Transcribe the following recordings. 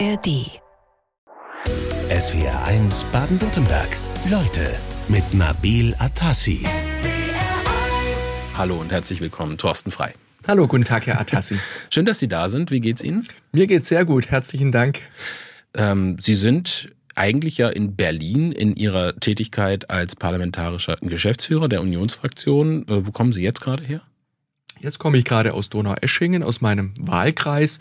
ARD. SWR 1 Baden-Württemberg. Leute mit Nabil Atassi. Hallo und herzlich willkommen, Thorsten Frei. Hallo, guten Tag, Herr Atassi. Schön, dass Sie da sind. Wie geht's Ihnen? Mir geht's sehr gut. Herzlichen Dank. Ähm, Sie sind eigentlich ja in Berlin in Ihrer Tätigkeit als parlamentarischer Geschäftsführer der Unionsfraktion. Äh, wo kommen Sie jetzt gerade her? Jetzt komme ich gerade aus Donaueschingen, aus meinem Wahlkreis.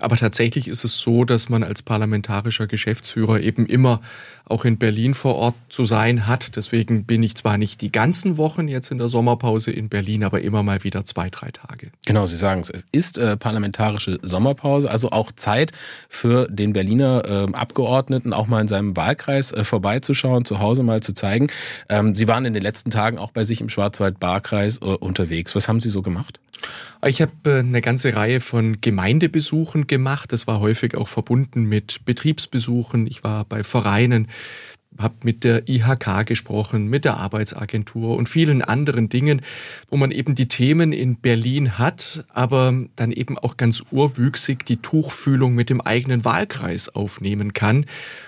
Aber tatsächlich ist es so, dass man als parlamentarischer Geschäftsführer eben immer auch in Berlin vor Ort zu sein hat. Deswegen bin ich zwar nicht die ganzen Wochen jetzt in der Sommerpause in Berlin, aber immer mal wieder zwei, drei Tage. Genau, Sie sagen es. Es ist äh, parlamentarische Sommerpause, also auch Zeit für den Berliner äh, Abgeordneten, auch mal in seinem Wahlkreis äh, vorbeizuschauen, zu Hause mal zu zeigen. Ähm, Sie waren in den letzten Tagen auch bei sich im Schwarzwald-Barkreis äh, unterwegs. Was haben Sie so gemacht? Ich habe äh, eine ganze Reihe von Gemeindebesuchen gemacht. Das war häufig auch verbunden mit Betriebsbesuchen. Ich war bei Vereinen, habe mit der IHK gesprochen, mit der Arbeitsagentur und vielen anderen Dingen, wo man eben die Themen in Berlin hat, aber dann eben auch ganz urwüchsig die Tuchfühlung mit dem eigenen Wahlkreis aufnehmen kann,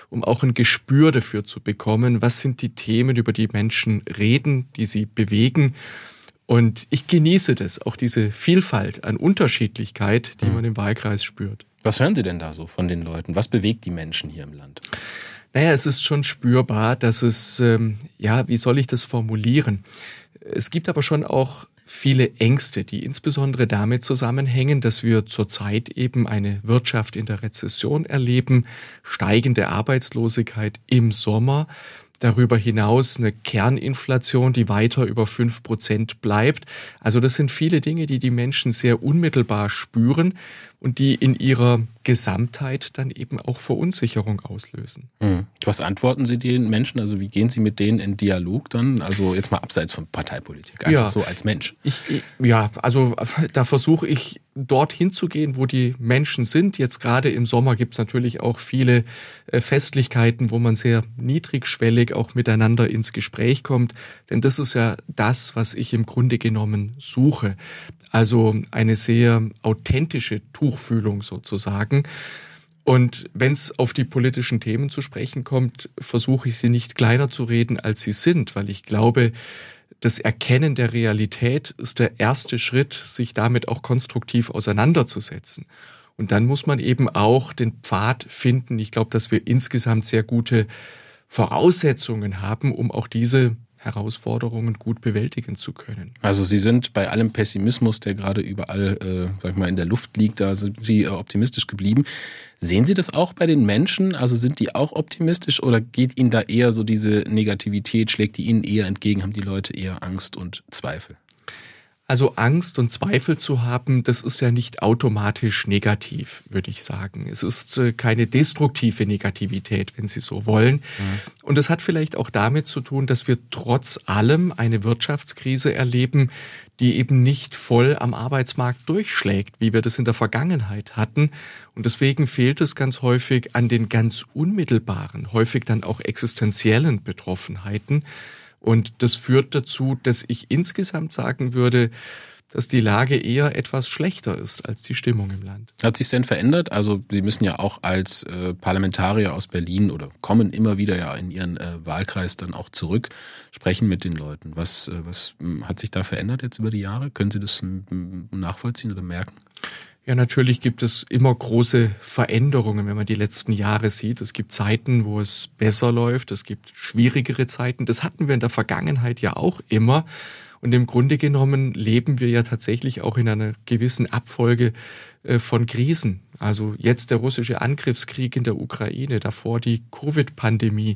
um auch ein Gespür dafür zu bekommen, was sind die Themen, über die Menschen reden, die sie bewegen und ich genieße das, auch diese Vielfalt an Unterschiedlichkeit, die mhm. man im Wahlkreis spürt. Was hören Sie denn da so von den Leuten? Was bewegt die Menschen hier im Land? Naja, es ist schon spürbar, dass es, ähm, ja, wie soll ich das formulieren? Es gibt aber schon auch viele Ängste, die insbesondere damit zusammenhängen, dass wir zurzeit eben eine Wirtschaft in der Rezession erleben, steigende Arbeitslosigkeit im Sommer, darüber hinaus eine Kerninflation, die weiter über fünf Prozent bleibt. Also das sind viele Dinge, die die Menschen sehr unmittelbar spüren und die in ihrer Gesamtheit dann eben auch Verunsicherung auslösen. Hm. Was antworten Sie den Menschen? Also wie gehen Sie mit denen in Dialog dann? Also jetzt mal abseits von Parteipolitik, einfach ja, so als Mensch. Ich, ja, also da versuche ich dorthin zu gehen, wo die Menschen sind. Jetzt gerade im Sommer gibt es natürlich auch viele äh, Festlichkeiten, wo man sehr niedrigschwellig auch miteinander ins Gespräch kommt. Denn das ist ja das, was ich im Grunde genommen suche. Also eine sehr authentische Tuchfühlung sozusagen. Und wenn es auf die politischen Themen zu sprechen kommt, versuche ich sie nicht kleiner zu reden, als sie sind, weil ich glaube, das Erkennen der Realität ist der erste Schritt, sich damit auch konstruktiv auseinanderzusetzen. Und dann muss man eben auch den Pfad finden. Ich glaube, dass wir insgesamt sehr gute Voraussetzungen haben, um auch diese Herausforderungen gut bewältigen zu können. Also Sie sind bei allem Pessimismus, der gerade überall äh, sag ich mal, in der Luft liegt, da sind Sie äh, optimistisch geblieben. Sehen Sie das auch bei den Menschen? Also sind die auch optimistisch oder geht Ihnen da eher so diese Negativität, schlägt die Ihnen eher entgegen, haben die Leute eher Angst und Zweifel? Also Angst und Zweifel zu haben, das ist ja nicht automatisch negativ, würde ich sagen. Es ist äh, keine destruktive Negativität, wenn Sie so wollen. Mhm. Und es hat vielleicht auch damit zu tun, dass wir trotz allem eine Wirtschaftskrise erleben, die eben nicht voll am Arbeitsmarkt durchschlägt, wie wir das in der Vergangenheit hatten. Und deswegen fehlt es ganz häufig an den ganz unmittelbaren, häufig dann auch existenziellen Betroffenheiten. Und das führt dazu, dass ich insgesamt sagen würde, dass die Lage eher etwas schlechter ist als die Stimmung im Land. Hat sich denn verändert? Also Sie müssen ja auch als äh, Parlamentarier aus Berlin oder kommen immer wieder ja in Ihren äh, Wahlkreis dann auch zurück, sprechen mit den Leuten. Was, äh, was hm, hat sich da verändert jetzt über die Jahre? Können Sie das hm, nachvollziehen oder merken? Ja, natürlich gibt es immer große Veränderungen, wenn man die letzten Jahre sieht. Es gibt Zeiten, wo es besser läuft, es gibt schwierigere Zeiten. Das hatten wir in der Vergangenheit ja auch immer. Und im Grunde genommen leben wir ja tatsächlich auch in einer gewissen Abfolge äh, von Krisen. Also jetzt der russische Angriffskrieg in der Ukraine, davor die Covid-Pandemie,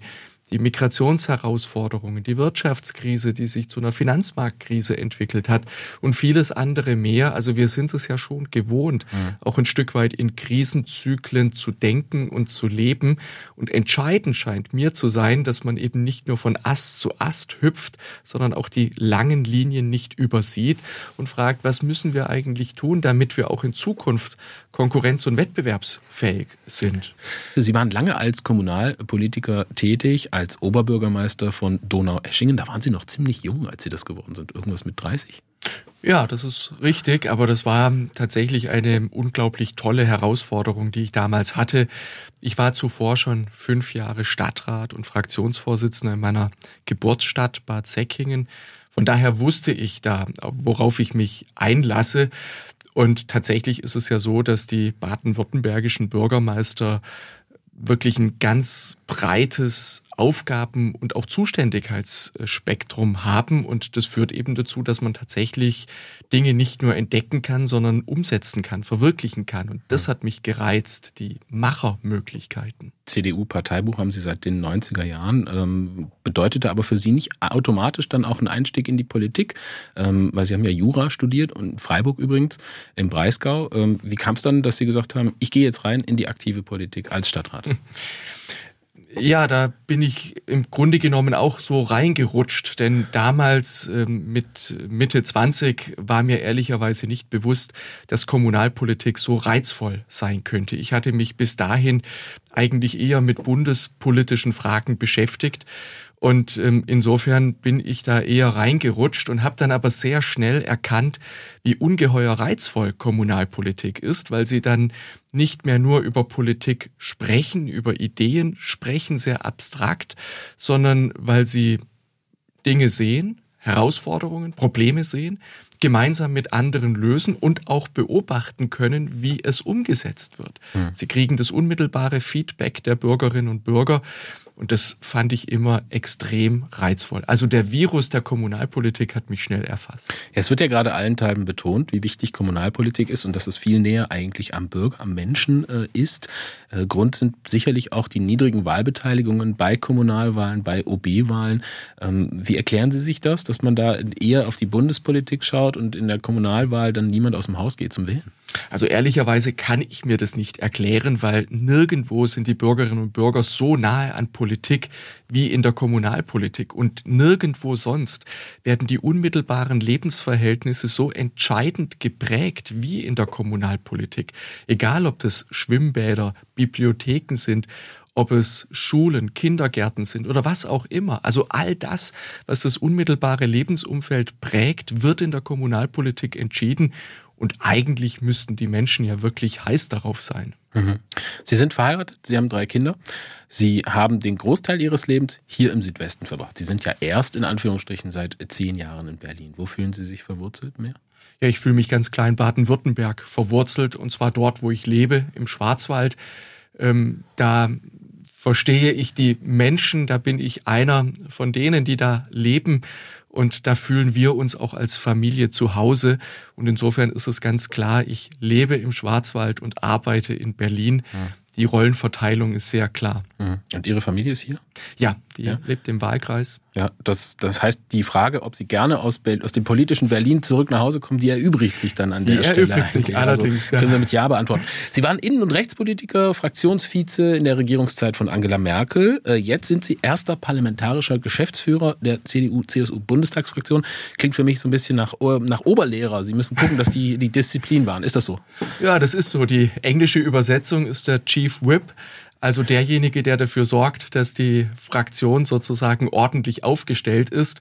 die Migrationsherausforderungen, die Wirtschaftskrise, die sich zu einer Finanzmarktkrise entwickelt hat und vieles andere mehr. Also wir sind es ja schon gewohnt, mhm. auch ein Stück weit in Krisenzyklen zu denken und zu leben. Und entscheidend scheint mir zu sein, dass man eben nicht nur von Ast zu Ast hüpft, sondern auch die langen Linien nicht übersieht und fragt, was müssen wir eigentlich tun, damit wir auch in Zukunft konkurrenz- und wettbewerbsfähig sind. Sie waren lange als Kommunalpolitiker tätig, als Oberbürgermeister von Donaueschingen. Da waren Sie noch ziemlich jung, als Sie das geworden sind. Irgendwas mit 30? Ja, das ist richtig, aber das war tatsächlich eine unglaublich tolle Herausforderung, die ich damals hatte. Ich war zuvor schon fünf Jahre Stadtrat und Fraktionsvorsitzender in meiner Geburtsstadt Bad Säckingen. Von daher wusste ich da, worauf ich mich einlasse. Und tatsächlich ist es ja so, dass die baden-württembergischen Bürgermeister wirklich ein ganz breites Aufgaben- und auch Zuständigkeitsspektrum haben. Und das führt eben dazu, dass man tatsächlich Dinge nicht nur entdecken kann, sondern umsetzen kann, verwirklichen kann. Und das hat mich gereizt, die Machermöglichkeiten. CDU-Parteibuch haben Sie seit den 90er Jahren. Ähm, bedeutete aber für Sie nicht automatisch dann auch einen Einstieg in die Politik, ähm, weil Sie haben ja Jura studiert und in Freiburg übrigens, im Breisgau. Ähm, wie kam es dann, dass Sie gesagt haben, ich gehe jetzt rein in die aktive Politik als Stadtrat? Ja, da bin ich im Grunde genommen auch so reingerutscht, denn damals ähm, mit Mitte 20 war mir ehrlicherweise nicht bewusst, dass Kommunalpolitik so reizvoll sein könnte. Ich hatte mich bis dahin eigentlich eher mit bundespolitischen Fragen beschäftigt und ähm, insofern bin ich da eher reingerutscht und habe dann aber sehr schnell erkannt, wie ungeheuer reizvoll Kommunalpolitik ist, weil sie dann nicht mehr nur über Politik sprechen, über Ideen sprechen, sehr abstrakt, sondern weil sie Dinge sehen, Herausforderungen, Probleme sehen, gemeinsam mit anderen lösen und auch beobachten können, wie es umgesetzt wird. Hm. Sie kriegen das unmittelbare Feedback der Bürgerinnen und Bürger und das fand ich immer extrem reizvoll. Also der Virus der Kommunalpolitik hat mich schnell erfasst. Es wird ja gerade allenthalben betont, wie wichtig Kommunalpolitik ist und dass es viel näher eigentlich am Bürger, am Menschen äh, ist. Äh, Grund sind sicherlich auch die niedrigen Wahlbeteiligungen bei Kommunalwahlen, bei OB-Wahlen. Ähm, wie erklären Sie sich das, dass man da eher auf die Bundespolitik schaut und in der Kommunalwahl dann niemand aus dem Haus geht zum Wählen? Also ehrlicherweise kann ich mir das nicht erklären, weil nirgendwo sind die Bürgerinnen und Bürger so nahe an Politik wie in der Kommunalpolitik und nirgendwo sonst werden die unmittelbaren Lebensverhältnisse so entscheidend geprägt wie in der Kommunalpolitik. Egal ob das Schwimmbäder, Bibliotheken sind ob es Schulen, Kindergärten sind oder was auch immer. Also all das, was das unmittelbare Lebensumfeld prägt, wird in der Kommunalpolitik entschieden. Und eigentlich müssten die Menschen ja wirklich heiß darauf sein. Mhm. Sie sind verheiratet, Sie haben drei Kinder. Sie haben den Großteil Ihres Lebens hier im Südwesten verbracht. Sie sind ja erst in Anführungsstrichen seit zehn Jahren in Berlin. Wo fühlen Sie sich verwurzelt mehr? Ja, ich fühle mich ganz klein Baden-Württemberg verwurzelt und zwar dort, wo ich lebe, im Schwarzwald. Ähm, da verstehe ich die Menschen, da bin ich einer von denen, die da leben und da fühlen wir uns auch als Familie zu Hause. Und insofern ist es ganz klar, ich lebe im Schwarzwald und arbeite in Berlin. Ja. Die Rollenverteilung ist sehr klar. Mhm. Und Ihre Familie ist hier? Ja, die ja. lebt im Wahlkreis. Ja, das, das heißt, die Frage, ob Sie gerne aus, aus dem politischen Berlin zurück nach Hause kommen, die erübrigt sich dann an die der Stelle. Die erübrigt sich also allerdings, ja. Können wir mit Ja beantworten. Sie waren Innen- und Rechtspolitiker, Fraktionsvize in der Regierungszeit von Angela Merkel. Äh, jetzt sind Sie erster parlamentarischer Geschäftsführer der CDU-CSU-Bundestagsfraktion. Klingt für mich so ein bisschen nach, nach Oberlehrer. Sie müssen gucken, dass die, die Disziplin waren. Ist das so? Ja, das ist so. Die englische Übersetzung ist der Chief Whip. Also derjenige, der dafür sorgt, dass die Fraktion sozusagen ordentlich aufgestellt ist.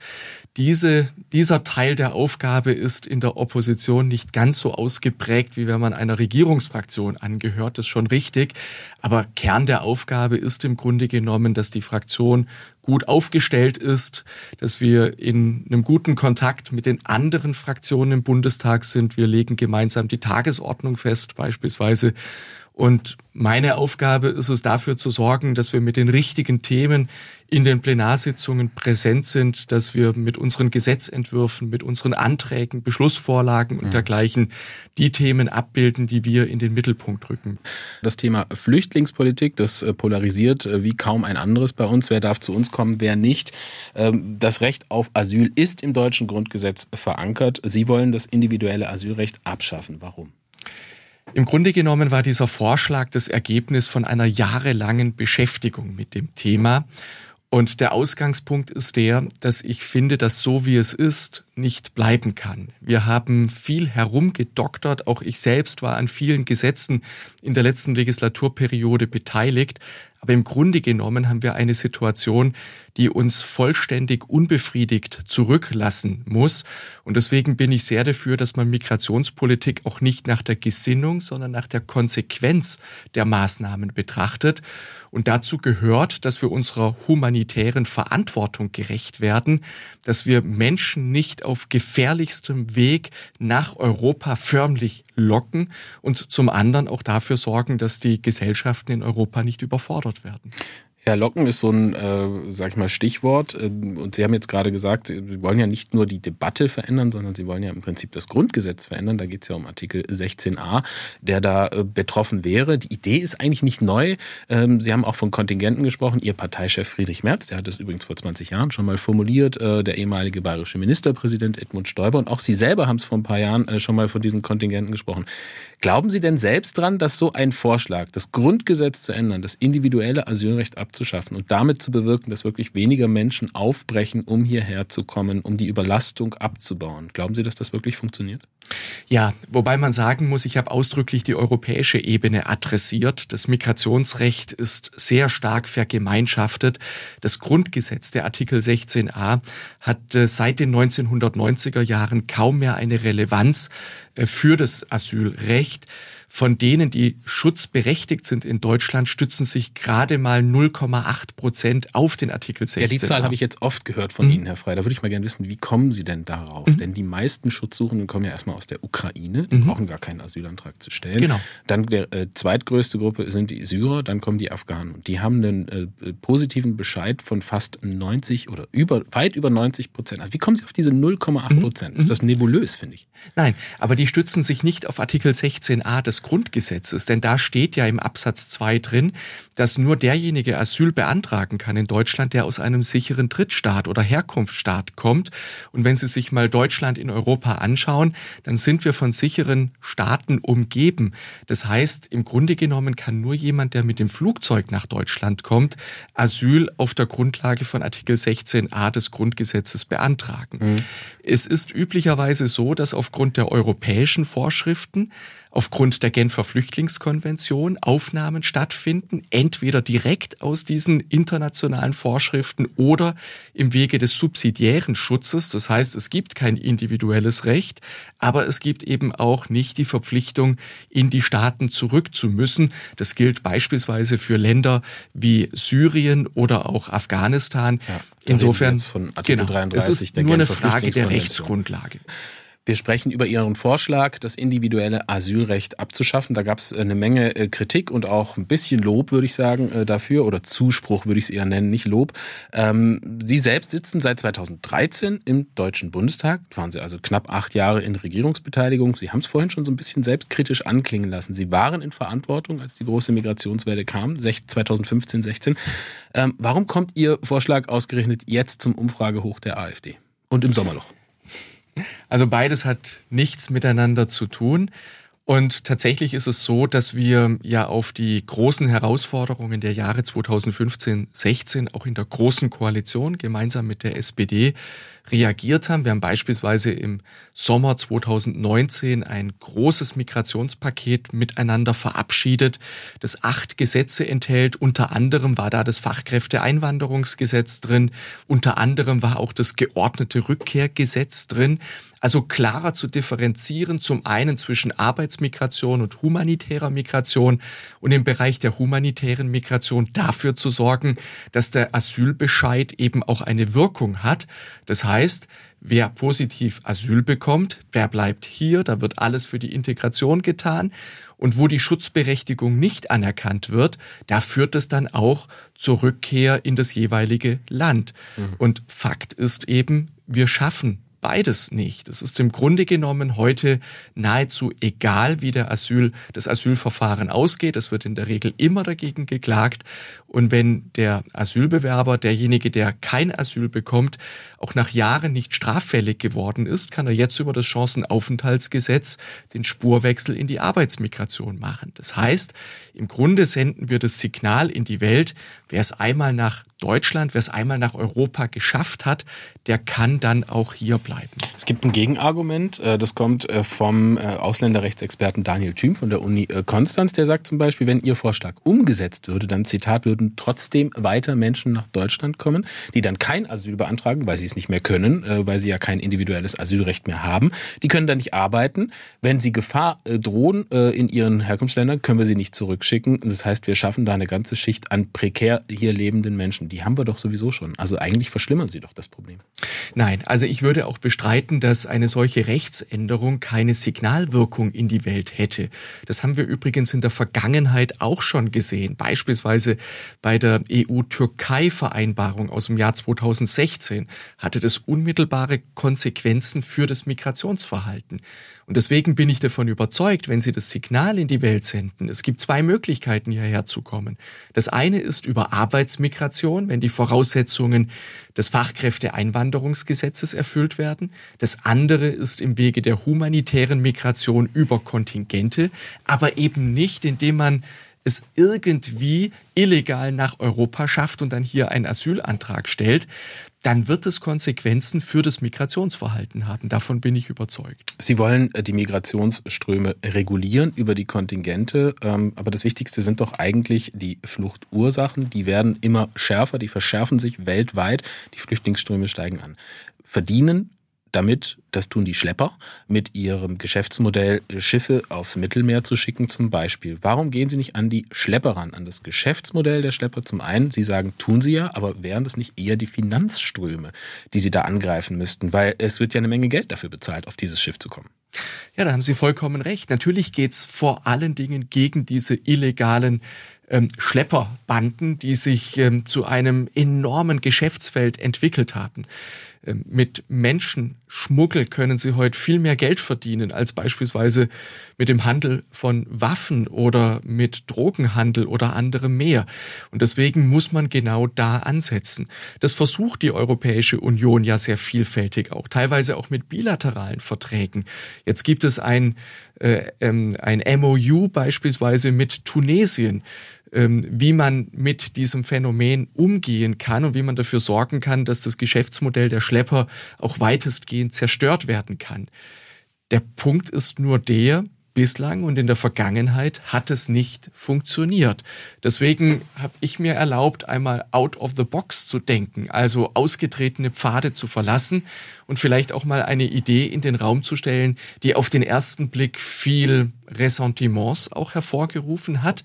Diese, dieser Teil der Aufgabe ist in der Opposition nicht ganz so ausgeprägt, wie wenn man einer Regierungsfraktion angehört. Das ist schon richtig. Aber Kern der Aufgabe ist im Grunde genommen, dass die Fraktion gut aufgestellt ist, dass wir in einem guten Kontakt mit den anderen Fraktionen im Bundestag sind. Wir legen gemeinsam die Tagesordnung fest, beispielsweise und meine Aufgabe ist es dafür zu sorgen, dass wir mit den richtigen Themen in den Plenarsitzungen präsent sind, dass wir mit unseren Gesetzentwürfen, mit unseren Anträgen, Beschlussvorlagen und mhm. dergleichen die Themen abbilden, die wir in den Mittelpunkt rücken. Das Thema Flüchtlingspolitik, das äh, polarisiert äh, wie kaum ein anderes bei uns. Wer darf zu uns kommen, wer nicht? Ähm, das Recht auf Asyl ist im deutschen Grundgesetz verankert. Sie wollen das individuelle Asylrecht abschaffen. Warum? Im Grunde genommen war dieser Vorschlag das Ergebnis von einer jahrelangen Beschäftigung mit dem Thema. Und der Ausgangspunkt ist der, dass ich finde, dass so wie es ist, nicht bleiben kann. Wir haben viel herumgedoktert. Auch ich selbst war an vielen Gesetzen in der letzten Legislaturperiode beteiligt. Aber im Grunde genommen haben wir eine Situation, die uns vollständig unbefriedigt zurücklassen muss. Und deswegen bin ich sehr dafür, dass man Migrationspolitik auch nicht nach der Gesinnung, sondern nach der Konsequenz der Maßnahmen betrachtet. Und dazu gehört, dass wir unserer humanitären Verantwortung gerecht werden, dass wir Menschen nicht auf gefährlichstem Weg nach Europa förmlich locken und zum anderen auch dafür sorgen, dass die Gesellschaften in Europa nicht überfordert werden. Ja, Locken ist so ein, äh, sag ich mal, Stichwort. Ähm, und Sie haben jetzt gerade gesagt, Sie wollen ja nicht nur die Debatte verändern, sondern Sie wollen ja im Prinzip das Grundgesetz verändern. Da geht es ja um Artikel 16a, der da äh, betroffen wäre. Die Idee ist eigentlich nicht neu. Ähm, Sie haben auch von Kontingenten gesprochen. Ihr Parteichef Friedrich Merz, der hat das übrigens vor 20 Jahren schon mal formuliert, äh, der ehemalige bayerische Ministerpräsident Edmund Stoiber. Und auch Sie selber haben es vor ein paar Jahren äh, schon mal von diesen Kontingenten gesprochen. Glauben Sie denn selbst dran, dass so ein Vorschlag, das Grundgesetz zu ändern, das individuelle Asylrecht abzuschaffen und damit zu bewirken, dass wirklich weniger Menschen aufbrechen, um hierher zu kommen, um die Überlastung abzubauen? Glauben Sie, dass das wirklich funktioniert? Ja, wobei man sagen muss, ich habe ausdrücklich die europäische Ebene adressiert. Das Migrationsrecht ist sehr stark vergemeinschaftet. Das Grundgesetz, der Artikel 16a, hat äh, seit den 1990er Jahren kaum mehr eine Relevanz äh, für das Asylrecht von denen, die schutzberechtigt sind in Deutschland, stützen sich gerade mal 0,8 Prozent auf den Artikel 16. Ja, die Zahl habe ich jetzt oft gehört von mhm. Ihnen, Herr Frey. Da würde ich mal gerne wissen, wie kommen Sie denn darauf? Mhm. Denn die meisten Schutzsuchenden kommen ja erstmal aus der Ukraine, die mhm. brauchen gar keinen Asylantrag zu stellen. Genau. Dann der äh, zweitgrößte Gruppe sind die Syrer, dann kommen die Afghanen. Und die haben einen äh, positiven Bescheid von fast 90 oder über, weit über 90 Prozent. Also wie kommen Sie auf diese 0,8 Prozent? Mhm. Ist das nebulös, finde ich. Nein, aber die stützen sich nicht auf Artikel 16a des Grundgesetzes, denn da steht ja im Absatz 2 drin, dass nur derjenige Asyl beantragen kann in Deutschland, der aus einem sicheren Drittstaat oder Herkunftsstaat kommt. Und wenn Sie sich mal Deutschland in Europa anschauen, dann sind wir von sicheren Staaten umgeben. Das heißt, im Grunde genommen kann nur jemand, der mit dem Flugzeug nach Deutschland kommt, Asyl auf der Grundlage von Artikel 16a des Grundgesetzes beantragen. Mhm. Es ist üblicherweise so, dass aufgrund der europäischen Vorschriften aufgrund der Genfer Flüchtlingskonvention Aufnahmen stattfinden, entweder direkt aus diesen internationalen Vorschriften oder im Wege des subsidiären Schutzes. Das heißt, es gibt kein individuelles Recht, aber es gibt eben auch nicht die Verpflichtung, in die Staaten zurück zu müssen. Das gilt beispielsweise für Länder wie Syrien oder auch Afghanistan. Ja, Insofern, genau, 33 es ist nur eine Frage der Rechtsgrundlage. Wir sprechen über Ihren Vorschlag, das individuelle Asylrecht abzuschaffen. Da gab es eine Menge äh, Kritik und auch ein bisschen Lob, würde ich sagen, äh, dafür. Oder Zuspruch würde ich es eher nennen, nicht Lob. Ähm, Sie selbst sitzen seit 2013 im Deutschen Bundestag. Waren Sie also knapp acht Jahre in Regierungsbeteiligung. Sie haben es vorhin schon so ein bisschen selbstkritisch anklingen lassen. Sie waren in Verantwortung, als die große Migrationswelle kam, 2015, 16. Ähm, warum kommt Ihr Vorschlag ausgerechnet jetzt zum Umfragehoch der AfD und im Sommerloch? Also beides hat nichts miteinander zu tun. Und tatsächlich ist es so, dass wir ja auf die großen Herausforderungen der Jahre 2015, 16 auch in der großen Koalition gemeinsam mit der SPD reagiert haben. Wir haben beispielsweise im Sommer 2019 ein großes Migrationspaket miteinander verabschiedet, das acht Gesetze enthält. Unter anderem war da das Fachkräfteeinwanderungsgesetz drin. Unter anderem war auch das geordnete Rückkehrgesetz drin. Also klarer zu differenzieren, zum einen zwischen Arbeitsmigration und humanitärer Migration und im Bereich der humanitären Migration dafür zu sorgen, dass der Asylbescheid eben auch eine Wirkung hat. Das heißt, wer positiv Asyl bekommt, wer bleibt hier, da wird alles für die Integration getan. Und wo die Schutzberechtigung nicht anerkannt wird, da führt es dann auch zur Rückkehr in das jeweilige Land. Mhm. Und Fakt ist eben, wir schaffen beides nicht. Es ist im Grunde genommen heute nahezu egal, wie der Asyl, das Asylverfahren ausgeht. Es wird in der Regel immer dagegen geklagt. Und wenn der Asylbewerber, derjenige, der kein Asyl bekommt, auch nach Jahren nicht straffällig geworden ist, kann er jetzt über das Chancenaufenthaltsgesetz den Spurwechsel in die Arbeitsmigration machen. Das heißt, im Grunde senden wir das Signal in die Welt, wer es einmal nach Deutschland, wer es einmal nach Europa geschafft hat, der kann dann auch hier bleiben. Es gibt ein Gegenargument, äh, das kommt äh, vom äh, Ausländerrechtsexperten Daniel Thüm von der Uni Konstanz, der sagt zum Beispiel, wenn Ihr Vorschlag umgesetzt würde, dann Zitat, würden trotzdem weiter Menschen nach Deutschland kommen, die dann kein Asyl beantragen, weil sie es nicht mehr können, weil sie ja kein individuelles Asylrecht mehr haben. Die können dann nicht arbeiten. Wenn sie Gefahr drohen in ihren Herkunftsländern, können wir sie nicht zurückschicken. Das heißt, wir schaffen da eine ganze Schicht an prekär hier lebenden Menschen. Die haben wir doch sowieso schon. Also eigentlich verschlimmern sie doch das Problem. Nein, also ich würde auch bestreiten, dass eine solche Rechtsänderung keine Signalwirkung in die Welt hätte. Das haben wir übrigens in der Vergangenheit auch schon gesehen. Beispielsweise bei der EU-Türkei-Vereinbarung aus dem Jahr 2016 hatte das unmittelbare Konsequenzen für das Migrationsverhalten. Und deswegen bin ich davon überzeugt, wenn Sie das Signal in die Welt senden, es gibt zwei Möglichkeiten, hierher zu kommen. Das eine ist über Arbeitsmigration, wenn die Voraussetzungen des Fachkräfteeinwanderungsgesetzes erfüllt werden. Das andere ist im Wege der humanitären Migration über Kontingente, aber eben nicht, indem man es irgendwie illegal nach Europa schafft und dann hier einen Asylantrag stellt, dann wird es Konsequenzen für das Migrationsverhalten haben. Davon bin ich überzeugt. Sie wollen äh, die Migrationsströme regulieren über die Kontingente, ähm, aber das Wichtigste sind doch eigentlich die Fluchtursachen. Die werden immer schärfer, die verschärfen sich weltweit, die Flüchtlingsströme steigen an. Verdienen damit, das tun die Schlepper, mit ihrem Geschäftsmodell Schiffe aufs Mittelmeer zu schicken zum Beispiel. Warum gehen sie nicht an die Schlepper ran, an das Geschäftsmodell der Schlepper zum einen? Sie sagen, tun sie ja, aber wären das nicht eher die Finanzströme, die sie da angreifen müssten? Weil es wird ja eine Menge Geld dafür bezahlt, auf dieses Schiff zu kommen. Ja, da haben Sie vollkommen recht. Natürlich geht's vor allen Dingen gegen diese illegalen ähm, Schlepperbanden, die sich ähm, zu einem enormen Geschäftsfeld entwickelt haben. Ähm, mit Menschenschmuggel können sie heute viel mehr Geld verdienen als beispielsweise mit dem Handel von Waffen oder mit Drogenhandel oder anderem mehr. Und deswegen muss man genau da ansetzen. Das versucht die Europäische Union ja sehr vielfältig auch, teilweise auch mit bilateralen Verträgen. Jetzt gibt es ein, äh, ähm, ein MOU beispielsweise mit Tunesien wie man mit diesem Phänomen umgehen kann und wie man dafür sorgen kann, dass das Geschäftsmodell der Schlepper auch weitestgehend zerstört werden kann. Der Punkt ist nur der, bislang und in der Vergangenheit hat es nicht funktioniert. Deswegen habe ich mir erlaubt, einmal out of the box zu denken, also ausgetretene Pfade zu verlassen und vielleicht auch mal eine Idee in den Raum zu stellen, die auf den ersten Blick viel Ressentiments auch hervorgerufen hat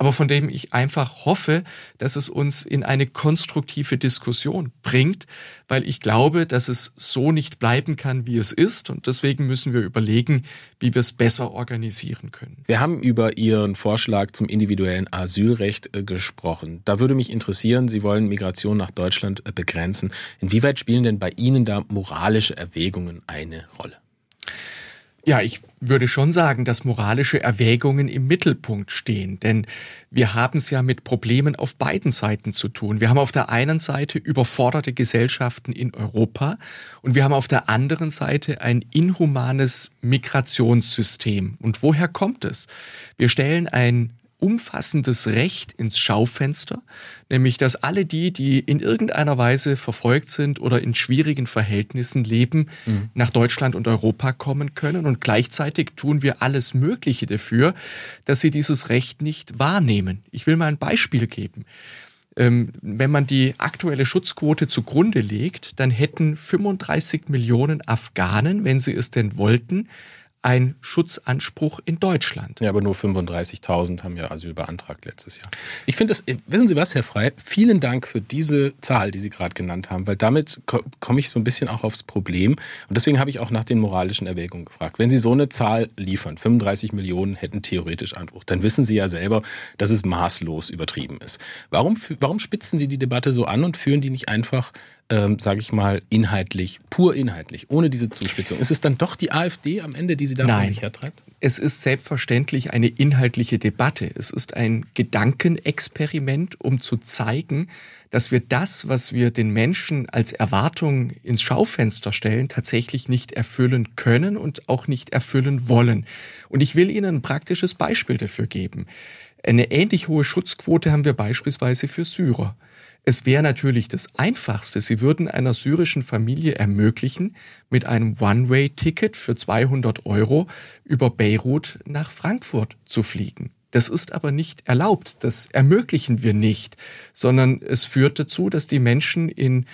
aber von dem ich einfach hoffe, dass es uns in eine konstruktive Diskussion bringt, weil ich glaube, dass es so nicht bleiben kann, wie es ist. Und deswegen müssen wir überlegen, wie wir es besser organisieren können. Wir haben über Ihren Vorschlag zum individuellen Asylrecht äh, gesprochen. Da würde mich interessieren, Sie wollen Migration nach Deutschland äh, begrenzen. Inwieweit spielen denn bei Ihnen da moralische Erwägungen eine Rolle? Ja, ich würde schon sagen, dass moralische Erwägungen im Mittelpunkt stehen, denn wir haben es ja mit Problemen auf beiden Seiten zu tun. Wir haben auf der einen Seite überforderte Gesellschaften in Europa und wir haben auf der anderen Seite ein inhumanes Migrationssystem. Und woher kommt es? Wir stellen ein umfassendes Recht ins Schaufenster, nämlich dass alle die, die in irgendeiner Weise verfolgt sind oder in schwierigen Verhältnissen leben, mhm. nach Deutschland und Europa kommen können. Und gleichzeitig tun wir alles Mögliche dafür, dass sie dieses Recht nicht wahrnehmen. Ich will mal ein Beispiel geben. Ähm, wenn man die aktuelle Schutzquote zugrunde legt, dann hätten 35 Millionen Afghanen, wenn sie es denn wollten, ein Schutzanspruch in Deutschland. Ja, aber nur 35.000 haben ja Asyl beantragt letztes Jahr. Ich finde das, wissen Sie was, Herr Frey, vielen Dank für diese Zahl, die Sie gerade genannt haben, weil damit komme ich so ein bisschen auch aufs Problem. Und deswegen habe ich auch nach den moralischen Erwägungen gefragt. Wenn Sie so eine Zahl liefern, 35 Millionen hätten theoretisch Anspruch, dann wissen Sie ja selber, dass es maßlos übertrieben ist. Warum, warum spitzen Sie die Debatte so an und führen die nicht einfach ähm, sage ich mal, inhaltlich, pur inhaltlich, ohne diese Zuspitzung. Ist es dann doch die AfD am Ende, die sie da Nein. sich hertreibt? Es ist selbstverständlich eine inhaltliche Debatte. Es ist ein Gedankenexperiment, um zu zeigen, dass wir das, was wir den Menschen als Erwartung ins Schaufenster stellen, tatsächlich nicht erfüllen können und auch nicht erfüllen wollen. Und ich will Ihnen ein praktisches Beispiel dafür geben. Eine ähnlich hohe Schutzquote haben wir beispielsweise für Syrer. Es wäre natürlich das Einfachste, Sie würden einer syrischen Familie ermöglichen, mit einem One-Way-Ticket für 200 Euro über Beirut nach Frankfurt zu fliegen. Das ist aber nicht erlaubt, das ermöglichen wir nicht, sondern es führt dazu, dass die Menschen in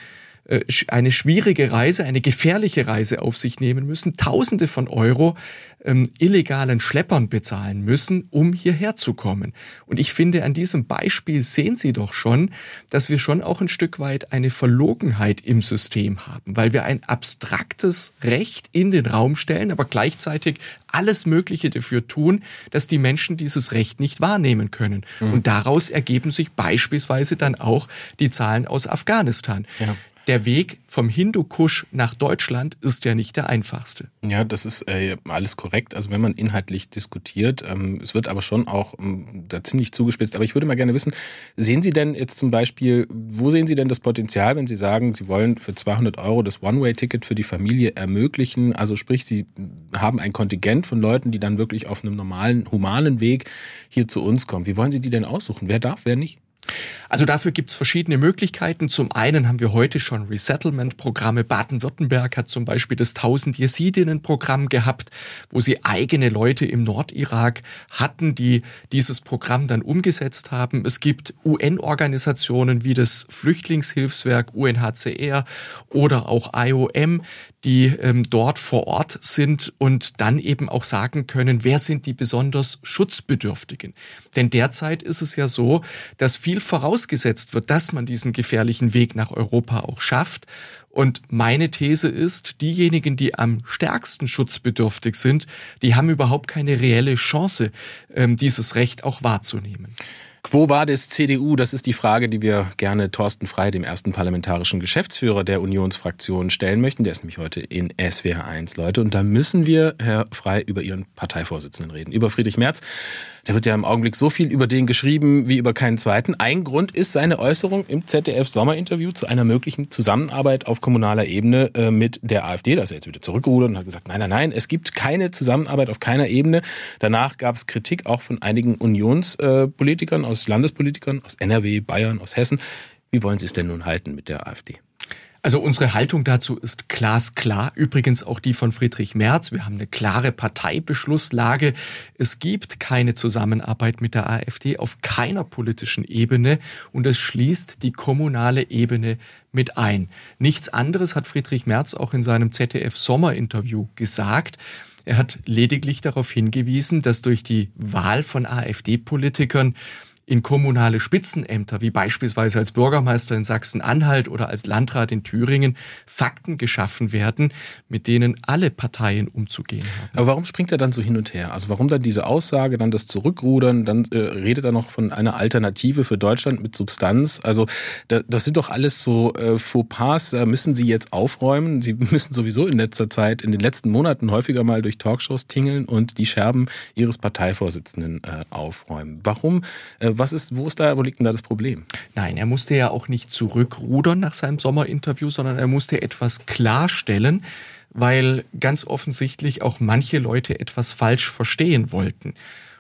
eine schwierige Reise, eine gefährliche Reise auf sich nehmen müssen, Tausende von Euro ähm, illegalen Schleppern bezahlen müssen, um hierher zu kommen. Und ich finde, an diesem Beispiel sehen Sie doch schon, dass wir schon auch ein Stück weit eine Verlogenheit im System haben, weil wir ein abstraktes Recht in den Raum stellen, aber gleichzeitig alles Mögliche dafür tun, dass die Menschen dieses Recht nicht wahrnehmen können. Mhm. Und daraus ergeben sich beispielsweise dann auch die Zahlen aus Afghanistan. Ja der Weg vom Hindukusch nach Deutschland ist ja nicht der einfachste. Ja, das ist äh, alles korrekt. Also wenn man inhaltlich diskutiert, ähm, es wird aber schon auch ähm, da ziemlich zugespitzt. Aber ich würde mal gerne wissen, sehen Sie denn jetzt zum Beispiel, wo sehen Sie denn das Potenzial, wenn Sie sagen, Sie wollen für 200 Euro das One-Way-Ticket für die Familie ermöglichen? Also sprich, Sie haben ein Kontingent von Leuten, die dann wirklich auf einem normalen, humanen Weg hier zu uns kommen. Wie wollen Sie die denn aussuchen? Wer darf, wer nicht? Also dafür gibt es verschiedene Möglichkeiten. Zum einen haben wir heute schon Resettlement-Programme. Baden-Württemberg hat zum Beispiel das 1000 Jesidinnen-Programm gehabt, wo sie eigene Leute im Nordirak hatten, die dieses Programm dann umgesetzt haben. Es gibt UN-Organisationen wie das Flüchtlingshilfswerk UNHCR oder auch IOM, die ähm, dort vor Ort sind und dann eben auch sagen können, wer sind die besonders Schutzbedürftigen. Denn derzeit ist es ja so, dass viel vorausgesetzt wird, dass man diesen gefährlichen Weg nach Europa auch schafft. Und meine These ist, diejenigen, die am stärksten schutzbedürftig sind, die haben überhaupt keine reelle Chance, ähm, dieses Recht auch wahrzunehmen. Quo vadis CDU? Das ist die Frage, die wir gerne Thorsten Frei, dem ersten parlamentarischen Geschäftsführer der Unionsfraktion, stellen möchten. Der ist nämlich heute in SWR 1, Leute. Und da müssen wir, Herr Frei, über Ihren Parteivorsitzenden reden, über Friedrich Merz. Da wird ja im Augenblick so viel über den geschrieben wie über keinen zweiten. Ein Grund ist seine Äußerung im ZDF-Sommerinterview zu einer möglichen Zusammenarbeit auf kommunaler Ebene äh, mit der AfD. Da ist er jetzt wieder zurückgerudert und hat gesagt, nein, nein, nein, es gibt keine Zusammenarbeit auf keiner Ebene. Danach gab es Kritik auch von einigen Unionspolitikern, aus Landespolitikern, aus NRW, Bayern, aus Hessen. Wie wollen Sie es denn nun halten mit der AfD? Also unsere Haltung dazu ist glasklar. Übrigens auch die von Friedrich Merz. Wir haben eine klare Parteibeschlusslage. Es gibt keine Zusammenarbeit mit der AfD auf keiner politischen Ebene und es schließt die kommunale Ebene mit ein. Nichts anderes hat Friedrich Merz auch in seinem ZDF Sommerinterview gesagt. Er hat lediglich darauf hingewiesen, dass durch die Wahl von AfD-Politikern in kommunale Spitzenämter, wie beispielsweise als Bürgermeister in Sachsen-Anhalt oder als Landrat in Thüringen, Fakten geschaffen werden, mit denen alle Parteien umzugehen haben. Aber warum springt er dann so hin und her? Also warum dann diese Aussage, dann das Zurückrudern, dann äh, redet er noch von einer Alternative für Deutschland mit Substanz? Also da, das sind doch alles so äh, Fauxpas, da müssen Sie jetzt aufräumen. Sie müssen sowieso in letzter Zeit, in den letzten Monaten häufiger mal durch Talkshows tingeln und die Scherben Ihres Parteivorsitzenden äh, aufräumen. Warum äh, was ist, wo ist da, wo liegt denn da das Problem? Nein, er musste ja auch nicht zurückrudern nach seinem Sommerinterview, sondern er musste etwas klarstellen, weil ganz offensichtlich auch manche Leute etwas falsch verstehen wollten.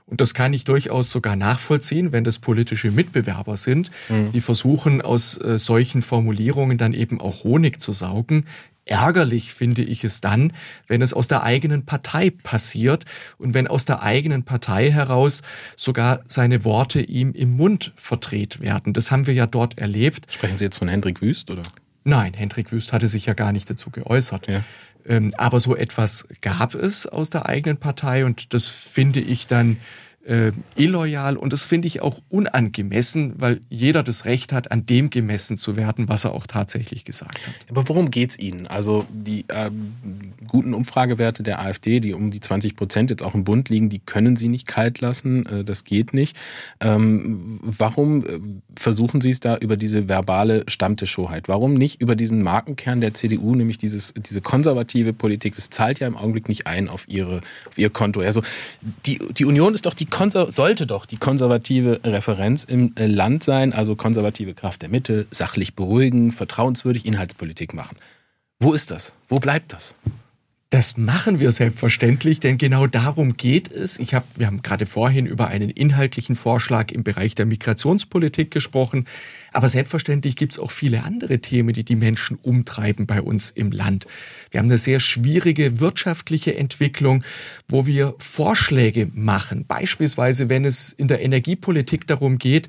Und das kann ich durchaus sogar nachvollziehen, wenn das politische Mitbewerber sind, mhm. die versuchen, aus äh, solchen Formulierungen dann eben auch Honig zu saugen. Ärgerlich finde ich es dann, wenn es aus der eigenen Partei passiert und wenn aus der eigenen Partei heraus sogar seine Worte ihm im Mund verdreht werden. Das haben wir ja dort erlebt. Sprechen Sie jetzt von Hendrik Wüst, oder? Nein, Hendrik Wüst hatte sich ja gar nicht dazu geäußert. Ja. Ähm, aber so etwas gab es aus der eigenen Partei und das finde ich dann äh, illoyal und das finde ich auch unangemessen, weil jeder das Recht hat, an dem gemessen zu werden, was er auch tatsächlich gesagt hat. Aber worum geht's Ihnen? Also die äh, guten Umfragewerte der AfD, die um die 20 Prozent jetzt auch im Bund liegen, die können Sie nicht kalt lassen. Äh, das geht nicht. Ähm, warum äh, versuchen Sie es da über diese verbale Stammtischhoheit? Warum nicht über diesen Markenkern der CDU, nämlich dieses, diese konservative Politik? Das zahlt ja im Augenblick nicht ein auf, ihre, auf Ihr Konto. Also die, die Union ist doch die sollte doch die konservative Referenz im äh, Land sein, also konservative Kraft der Mitte, sachlich beruhigen, vertrauenswürdig Inhaltspolitik machen. Wo ist das? Wo bleibt das? Das machen wir selbstverständlich, denn genau darum geht es. Ich hab, wir haben gerade vorhin über einen inhaltlichen Vorschlag im Bereich der Migrationspolitik gesprochen, aber selbstverständlich gibt es auch viele andere Themen, die die Menschen umtreiben bei uns im Land. Wir haben eine sehr schwierige wirtschaftliche Entwicklung, wo wir Vorschläge machen, beispielsweise wenn es in der Energiepolitik darum geht,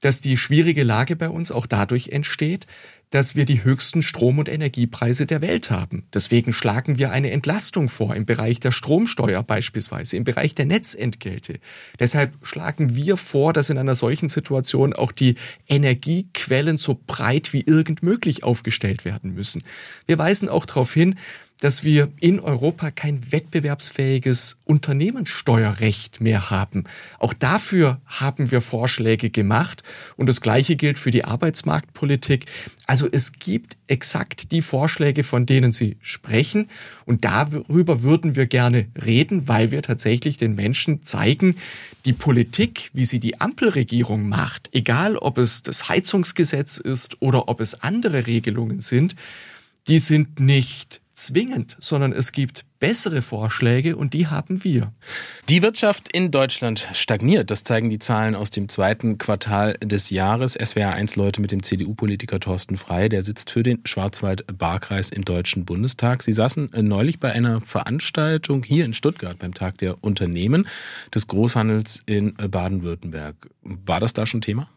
dass die schwierige Lage bei uns auch dadurch entsteht, dass wir die höchsten Strom- und Energiepreise der Welt haben. Deswegen schlagen wir eine Entlastung vor im Bereich der Stromsteuer beispielsweise, im Bereich der Netzentgelte. Deshalb schlagen wir vor, dass in einer solchen Situation auch die Energiequellen so breit wie irgend möglich aufgestellt werden müssen. Wir weisen auch darauf hin, dass wir in Europa kein wettbewerbsfähiges Unternehmenssteuerrecht mehr haben. Auch dafür haben wir Vorschläge gemacht und das Gleiche gilt für die Arbeitsmarktpolitik. Also es gibt exakt die Vorschläge, von denen Sie sprechen und darüber würden wir gerne reden, weil wir tatsächlich den Menschen zeigen, die Politik, wie sie die Ampelregierung macht, egal ob es das Heizungsgesetz ist oder ob es andere Regelungen sind, die sind nicht zwingend, sondern es gibt bessere Vorschläge und die haben wir. Die Wirtschaft in Deutschland stagniert. Das zeigen die Zahlen aus dem zweiten Quartal des Jahres. SWR 1 Leute mit dem CDU-Politiker Thorsten Frey, der sitzt für den Schwarzwald-Barkreis im Deutschen Bundestag. Sie saßen neulich bei einer Veranstaltung hier in Stuttgart beim Tag der Unternehmen des Großhandels in Baden-Württemberg. War das da schon Thema?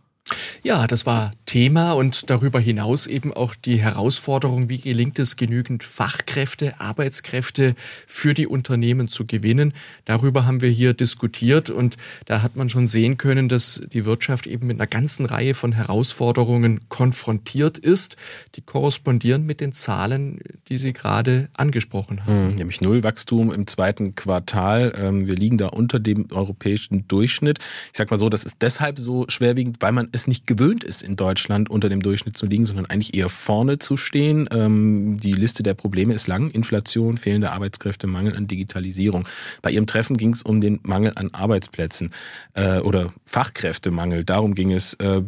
Ja, das war Thema und darüber hinaus eben auch die Herausforderung, wie gelingt es, genügend Fachkräfte, Arbeitskräfte für die Unternehmen zu gewinnen. Darüber haben wir hier diskutiert und da hat man schon sehen können, dass die Wirtschaft eben mit einer ganzen Reihe von Herausforderungen konfrontiert ist, die korrespondieren mit den Zahlen, die Sie gerade angesprochen haben. Hm, nämlich Nullwachstum im zweiten Quartal. Ähm, wir liegen da unter dem europäischen Durchschnitt. Ich sag mal so, das ist deshalb so schwerwiegend, weil man es nicht gewöhnt ist, in Deutschland unter dem Durchschnitt zu liegen, sondern eigentlich eher vorne zu stehen. Ähm, die Liste der Probleme ist lang. Inflation, fehlende Arbeitskräfte, Mangel an Digitalisierung. Bei Ihrem Treffen ging es um den Mangel an Arbeitsplätzen äh, oder Fachkräftemangel. Darum ging es. Äh,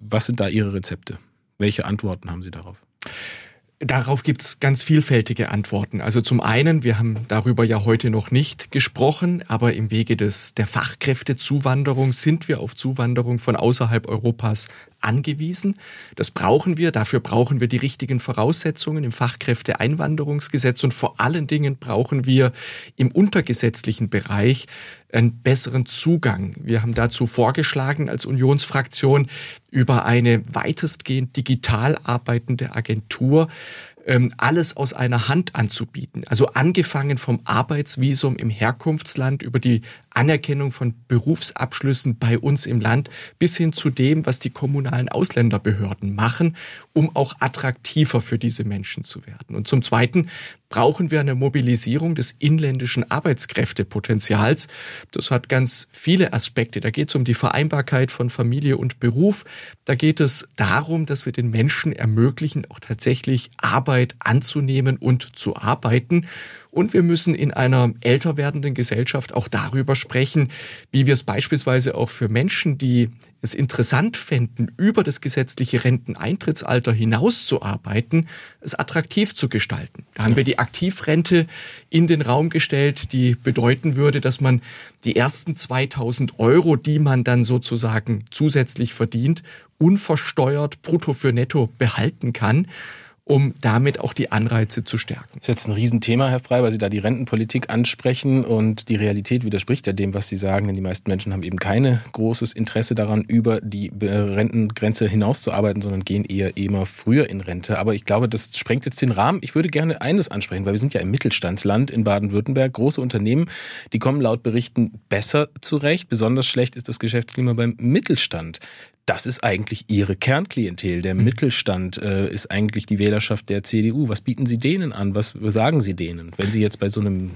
was sind da Ihre Rezepte? Welche Antworten haben Sie darauf? Darauf gibt's ganz vielfältige Antworten. Also zum einen, wir haben darüber ja heute noch nicht gesprochen, aber im Wege des, der Fachkräftezuwanderung sind wir auf Zuwanderung von außerhalb Europas angewiesen. Das brauchen wir. Dafür brauchen wir die richtigen Voraussetzungen im Fachkräfteeinwanderungsgesetz und vor allen Dingen brauchen wir im untergesetzlichen Bereich einen besseren Zugang. Wir haben dazu vorgeschlagen als Unionsfraktion über eine weitestgehend digital arbeitende Agentur ähm, alles aus einer Hand anzubieten. Also angefangen vom Arbeitsvisum im Herkunftsland über die Anerkennung von Berufsabschlüssen bei uns im Land bis hin zu dem, was die kommunalen Ausländerbehörden machen, um auch attraktiver für diese Menschen zu werden. Und zum Zweiten brauchen wir eine Mobilisierung des inländischen Arbeitskräftepotenzials. Das hat ganz viele Aspekte. Da geht es um die Vereinbarkeit von Familie und Beruf. Da geht es darum, dass wir den Menschen ermöglichen, auch tatsächlich Arbeit anzunehmen und zu arbeiten. Und wir müssen in einer älter werdenden Gesellschaft auch darüber sprechen, wie wir es beispielsweise auch für Menschen, die es interessant fänden, über das gesetzliche Renteneintrittsalter hinaus zu arbeiten, es attraktiv zu gestalten. Da haben wir die Aktivrente in den Raum gestellt, die bedeuten würde, dass man die ersten 2000 Euro, die man dann sozusagen zusätzlich verdient, unversteuert brutto für netto behalten kann um damit auch die Anreize zu stärken. Das ist jetzt ein Riesenthema, Herr Frey, weil Sie da die Rentenpolitik ansprechen und die Realität widerspricht ja dem, was Sie sagen, denn die meisten Menschen haben eben kein großes Interesse daran, über die Rentengrenze hinauszuarbeiten, sondern gehen eher immer früher in Rente. Aber ich glaube, das sprengt jetzt den Rahmen. Ich würde gerne eines ansprechen, weil wir sind ja im Mittelstandsland in Baden-Württemberg. Große Unternehmen, die kommen laut Berichten besser zurecht. Besonders schlecht ist das Geschäftsklima beim Mittelstand das ist eigentlich Ihre Kernklientel. Der mhm. Mittelstand äh, ist eigentlich die Wählerschaft der CDU. Was bieten Sie denen an? Was sagen Sie denen, wenn Sie jetzt bei so einem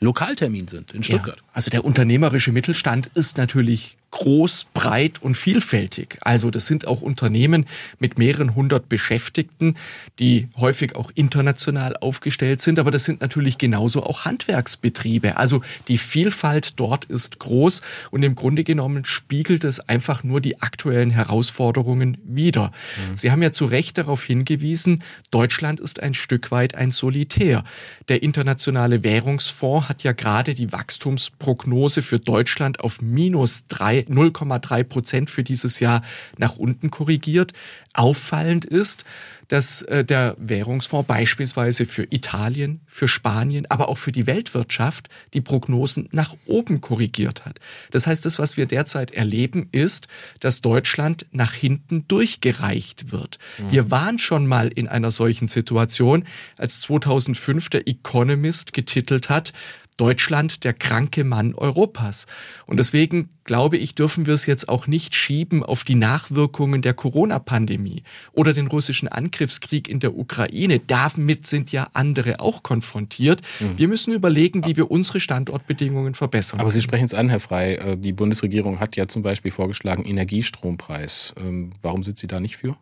Lokaltermin sind in Stuttgart? Ja, also der unternehmerische Mittelstand ist natürlich groß, breit und vielfältig. Also das sind auch Unternehmen mit mehreren hundert Beschäftigten, die häufig auch international aufgestellt sind, aber das sind natürlich genauso auch Handwerksbetriebe. Also die Vielfalt dort ist groß und im Grunde genommen spiegelt es einfach nur die aktuellen Herausforderungen wider. Mhm. Sie haben ja zu Recht darauf hingewiesen, Deutschland ist ein Stück weit ein Solitär. Der internationale Währungsfonds hat ja gerade die Wachstumsprognose für Deutschland auf minus drei 0,3 Prozent für dieses Jahr nach unten korrigiert. Auffallend ist, dass äh, der Währungsfonds beispielsweise für Italien, für Spanien, aber auch für die Weltwirtschaft die Prognosen nach oben korrigiert hat. Das heißt, das, was wir derzeit erleben, ist, dass Deutschland nach hinten durchgereicht wird. Mhm. Wir waren schon mal in einer solchen Situation, als 2005 der Economist getitelt hat, Deutschland der kranke Mann Europas. Und deswegen glaube ich, dürfen wir es jetzt auch nicht schieben auf die Nachwirkungen der Corona-Pandemie oder den russischen Angriffskrieg in der Ukraine. Damit sind ja andere auch konfrontiert. Mhm. Wir müssen überlegen, wie wir unsere Standortbedingungen verbessern. Aber Sie sprechen es an, Herr Frei. Äh, die Bundesregierung hat ja zum Beispiel vorgeschlagen Energiestrompreis. Ähm, warum sind Sie da nicht für?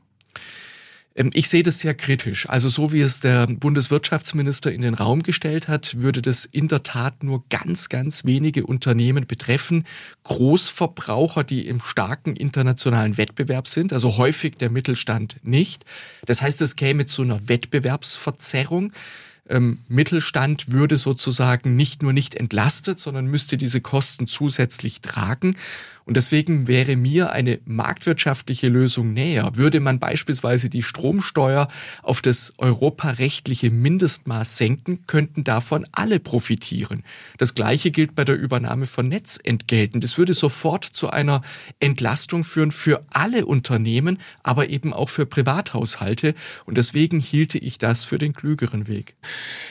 Ähm, ich sehe das sehr kritisch. Also so wie es der Bundeswirtschaftsminister in den Raum gestellt hat, würde das in der Tat nur ganz, ganz wenige Unternehmen betreffen. Großverbraucher, die im starken internationalen Wettbewerb sind, also häufig der Mittelstand nicht. Das heißt, es käme zu einer Wettbewerbsverzerrung ähm, Mittelstand würde sozusagen nicht nur nicht entlastet, sondern müsste diese Kosten zusätzlich tragen. Und deswegen wäre mir eine marktwirtschaftliche Lösung näher. Würde man beispielsweise die Stromsteuer auf das europarechtliche Mindestmaß senken, könnten davon alle profitieren. Das Gleiche gilt bei der Übernahme von Netzentgelten. Das würde sofort zu einer Entlastung führen für alle Unternehmen, aber eben auch für Privathaushalte. Und deswegen hielte ich das für den klügeren Weg.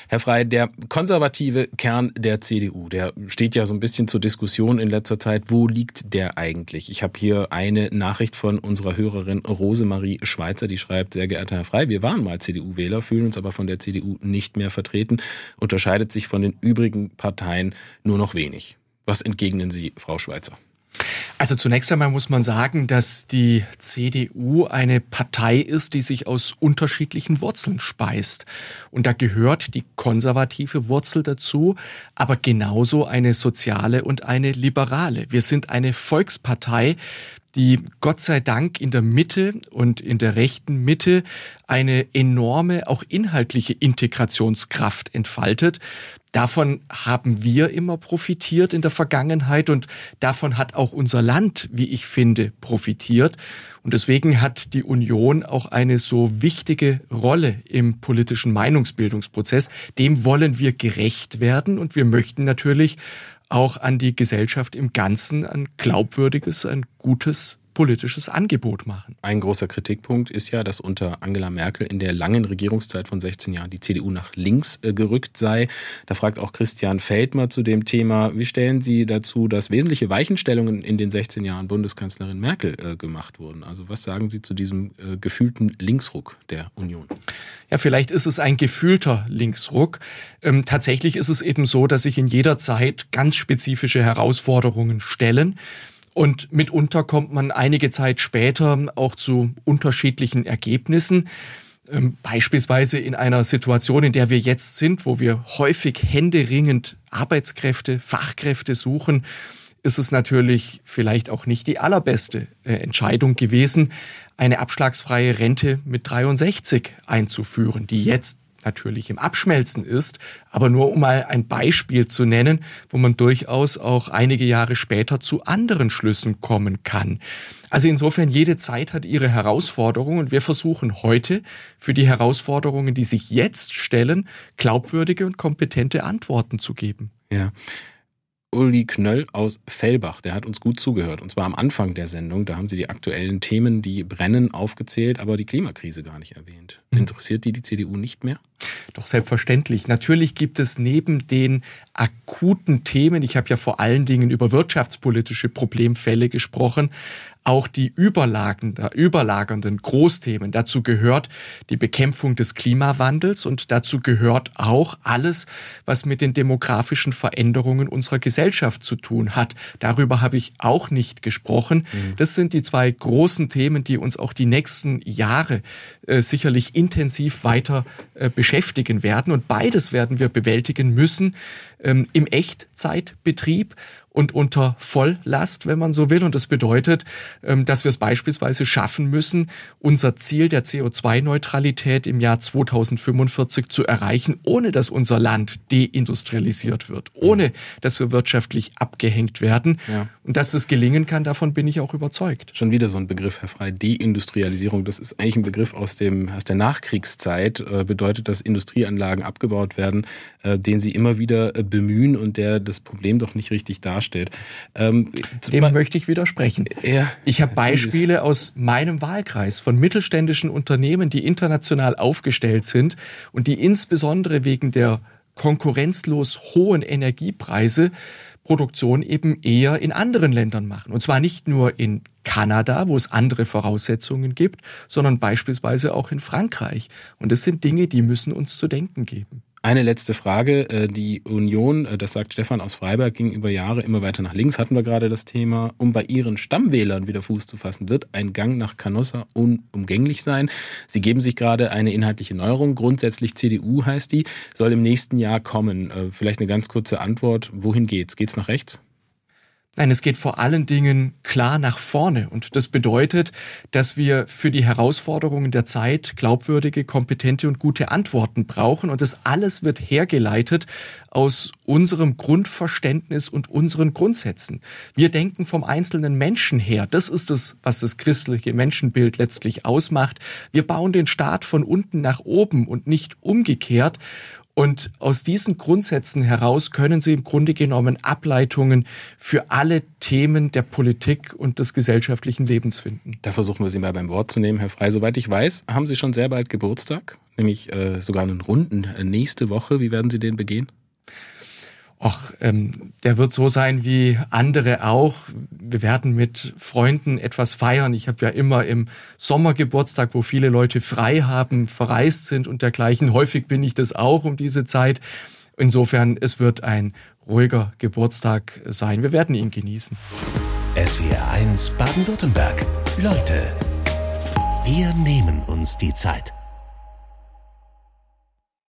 Herr Frey, der konservative Kern der CDU, der steht ja so ein bisschen zur Diskussion in letzter Zeit. Wo liegt der eigentlich? Ich habe hier eine Nachricht von unserer Hörerin Rosemarie Schweizer, die schreibt, sehr geehrter Herr Frey, wir waren mal CDU-Wähler, fühlen uns aber von der CDU nicht mehr vertreten, unterscheidet sich von den übrigen Parteien nur noch wenig. Was entgegnen Sie, Frau Schweizer? Also zunächst einmal muss man sagen, dass die CDU eine Partei ist, die sich aus unterschiedlichen Wurzeln speist. Und da gehört die konservative Wurzel dazu, aber genauso eine soziale und eine liberale. Wir sind eine Volkspartei, die Gott sei Dank in der Mitte und in der rechten Mitte eine enorme, auch inhaltliche Integrationskraft entfaltet. Davon haben wir immer profitiert in der Vergangenheit und davon hat auch unser Land, wie ich finde, profitiert. Und deswegen hat die Union auch eine so wichtige Rolle im politischen Meinungsbildungsprozess. Dem wollen wir gerecht werden und wir möchten natürlich auch an die Gesellschaft im Ganzen ein glaubwürdiges, ein gutes politisches Angebot machen. Ein großer Kritikpunkt ist ja, dass unter Angela Merkel in der langen Regierungszeit von 16 Jahren die CDU nach links äh, gerückt sei. Da fragt auch Christian Feldmer zu dem Thema, wie stellen Sie dazu, dass wesentliche Weichenstellungen in den 16 Jahren Bundeskanzlerin Merkel äh, gemacht wurden? Also was sagen Sie zu diesem äh, gefühlten Linksruck der Union? Ja, vielleicht ist es ein gefühlter Linksruck. Ähm, tatsächlich ist es eben so, dass sich in jeder Zeit ganz spezifische Herausforderungen stellen. Und mitunter kommt man einige Zeit später auch zu unterschiedlichen Ergebnissen. Ähm, beispielsweise in einer Situation, in der wir jetzt sind, wo wir häufig händeringend Arbeitskräfte, Fachkräfte suchen, ist es natürlich vielleicht auch nicht die allerbeste äh, Entscheidung gewesen, eine abschlagsfreie Rente mit 63 einzuführen, die jetzt natürlich im Abschmelzen ist, aber nur um mal ein Beispiel zu nennen, wo man durchaus auch einige Jahre später zu anderen Schlüssen kommen kann. Also insofern, jede Zeit hat ihre Herausforderungen und wir versuchen heute für die Herausforderungen, die sich jetzt stellen, glaubwürdige und kompetente Antworten zu geben. Ja. Uli Knöll aus Fellbach, der hat uns gut zugehört. Und zwar am Anfang der Sendung. Da haben Sie die aktuellen Themen, die brennen, aufgezählt, aber die Klimakrise gar nicht erwähnt. Mhm. Interessiert die die CDU nicht mehr? Doch selbstverständlich. Natürlich gibt es neben den akuten Themen, ich habe ja vor allen Dingen über wirtschaftspolitische Problemfälle gesprochen, auch die überlagernden Großthemen. Dazu gehört die Bekämpfung des Klimawandels und dazu gehört auch alles, was mit den demografischen Veränderungen unserer Gesellschaft zu tun hat. Darüber habe ich auch nicht gesprochen. Mhm. Das sind die zwei großen Themen, die uns auch die nächsten Jahre äh, sicherlich intensiv weiter äh, beschäftigen werden. Und beides werden wir bewältigen müssen ähm, im Echtzeitbetrieb und unter Volllast, wenn man so will. Und das bedeutet, ähm, dass wir es beispielsweise schaffen müssen, unser Ziel der CO2-Neutralität im Jahr 2045 zu erreichen, ohne dass unser Land deindustrialisiert wird, ohne dass wir wirtschaftlich abgehängt werden. Ja. Und dass es gelingen kann, davon bin ich auch überzeugt. Schon wieder so ein Begriff, Herr Frei, Deindustrialisierung. Das ist eigentlich ein Begriff aus, dem, aus der Nachkriegszeit. Äh, bedeutet, dass Industrieanlagen abgebaut werden, äh, den Sie immer wieder äh, bemühen und der das Problem doch nicht richtig darstellt darstellt. Ähm, Dem möchte ich widersprechen. Ja, ich habe Beispiele aus meinem Wahlkreis von mittelständischen Unternehmen, die international aufgestellt sind und die insbesondere wegen der konkurrenzlos hohen Energiepreise Produktion eben eher in anderen Ländern machen. Und zwar nicht nur in Kanada, wo es andere Voraussetzungen gibt, sondern beispielsweise auch in Frankreich. Und das sind Dinge, die müssen uns zu denken geben. Eine letzte Frage. Äh, die Union, äh, das sagt Stefan aus Freiberg, ging über Jahre immer weiter nach links. Hatten wir gerade das Thema, um bei ihren Stammwählern wieder Fuß zu fassen, wird ein Gang nach Canossa unumgänglich sein. Sie geben sich gerade eine inhaltliche Neuerung. Grundsätzlich CDU heißt die, soll im nächsten Jahr kommen. Äh, vielleicht eine ganz kurze Antwort. Wohin geht's? Geht's nach rechts? Nein, es geht vor allen Dingen klar nach vorne. Und das bedeutet, dass wir für die Herausforderungen der Zeit glaubwürdige, kompetente und gute Antworten brauchen. Und das alles wird hergeleitet aus unserem Grundverständnis und unseren Grundsätzen. Wir denken vom einzelnen Menschen her. Das ist es, was das christliche Menschenbild letztlich ausmacht. Wir bauen den Staat von unten nach oben und nicht umgekehrt. Und aus diesen Grundsätzen heraus können Sie im Grunde genommen Ableitungen für alle Themen der Politik und des gesellschaftlichen Lebens finden. Da versuchen wir Sie mal beim Wort zu nehmen, Herr Frei. Soweit ich weiß, haben Sie schon sehr bald Geburtstag, nämlich äh, sogar einen runden äh, nächste Woche. Wie werden Sie den begehen? Ach, ähm, der wird so sein wie andere auch. Wir werden mit Freunden etwas feiern. Ich habe ja immer im Sommer Geburtstag, wo viele Leute frei haben, verreist sind und dergleichen. Häufig bin ich das auch um diese Zeit. Insofern, es wird ein ruhiger Geburtstag sein. Wir werden ihn genießen. SWR 1 Baden-Württemberg. Leute, wir nehmen uns die Zeit.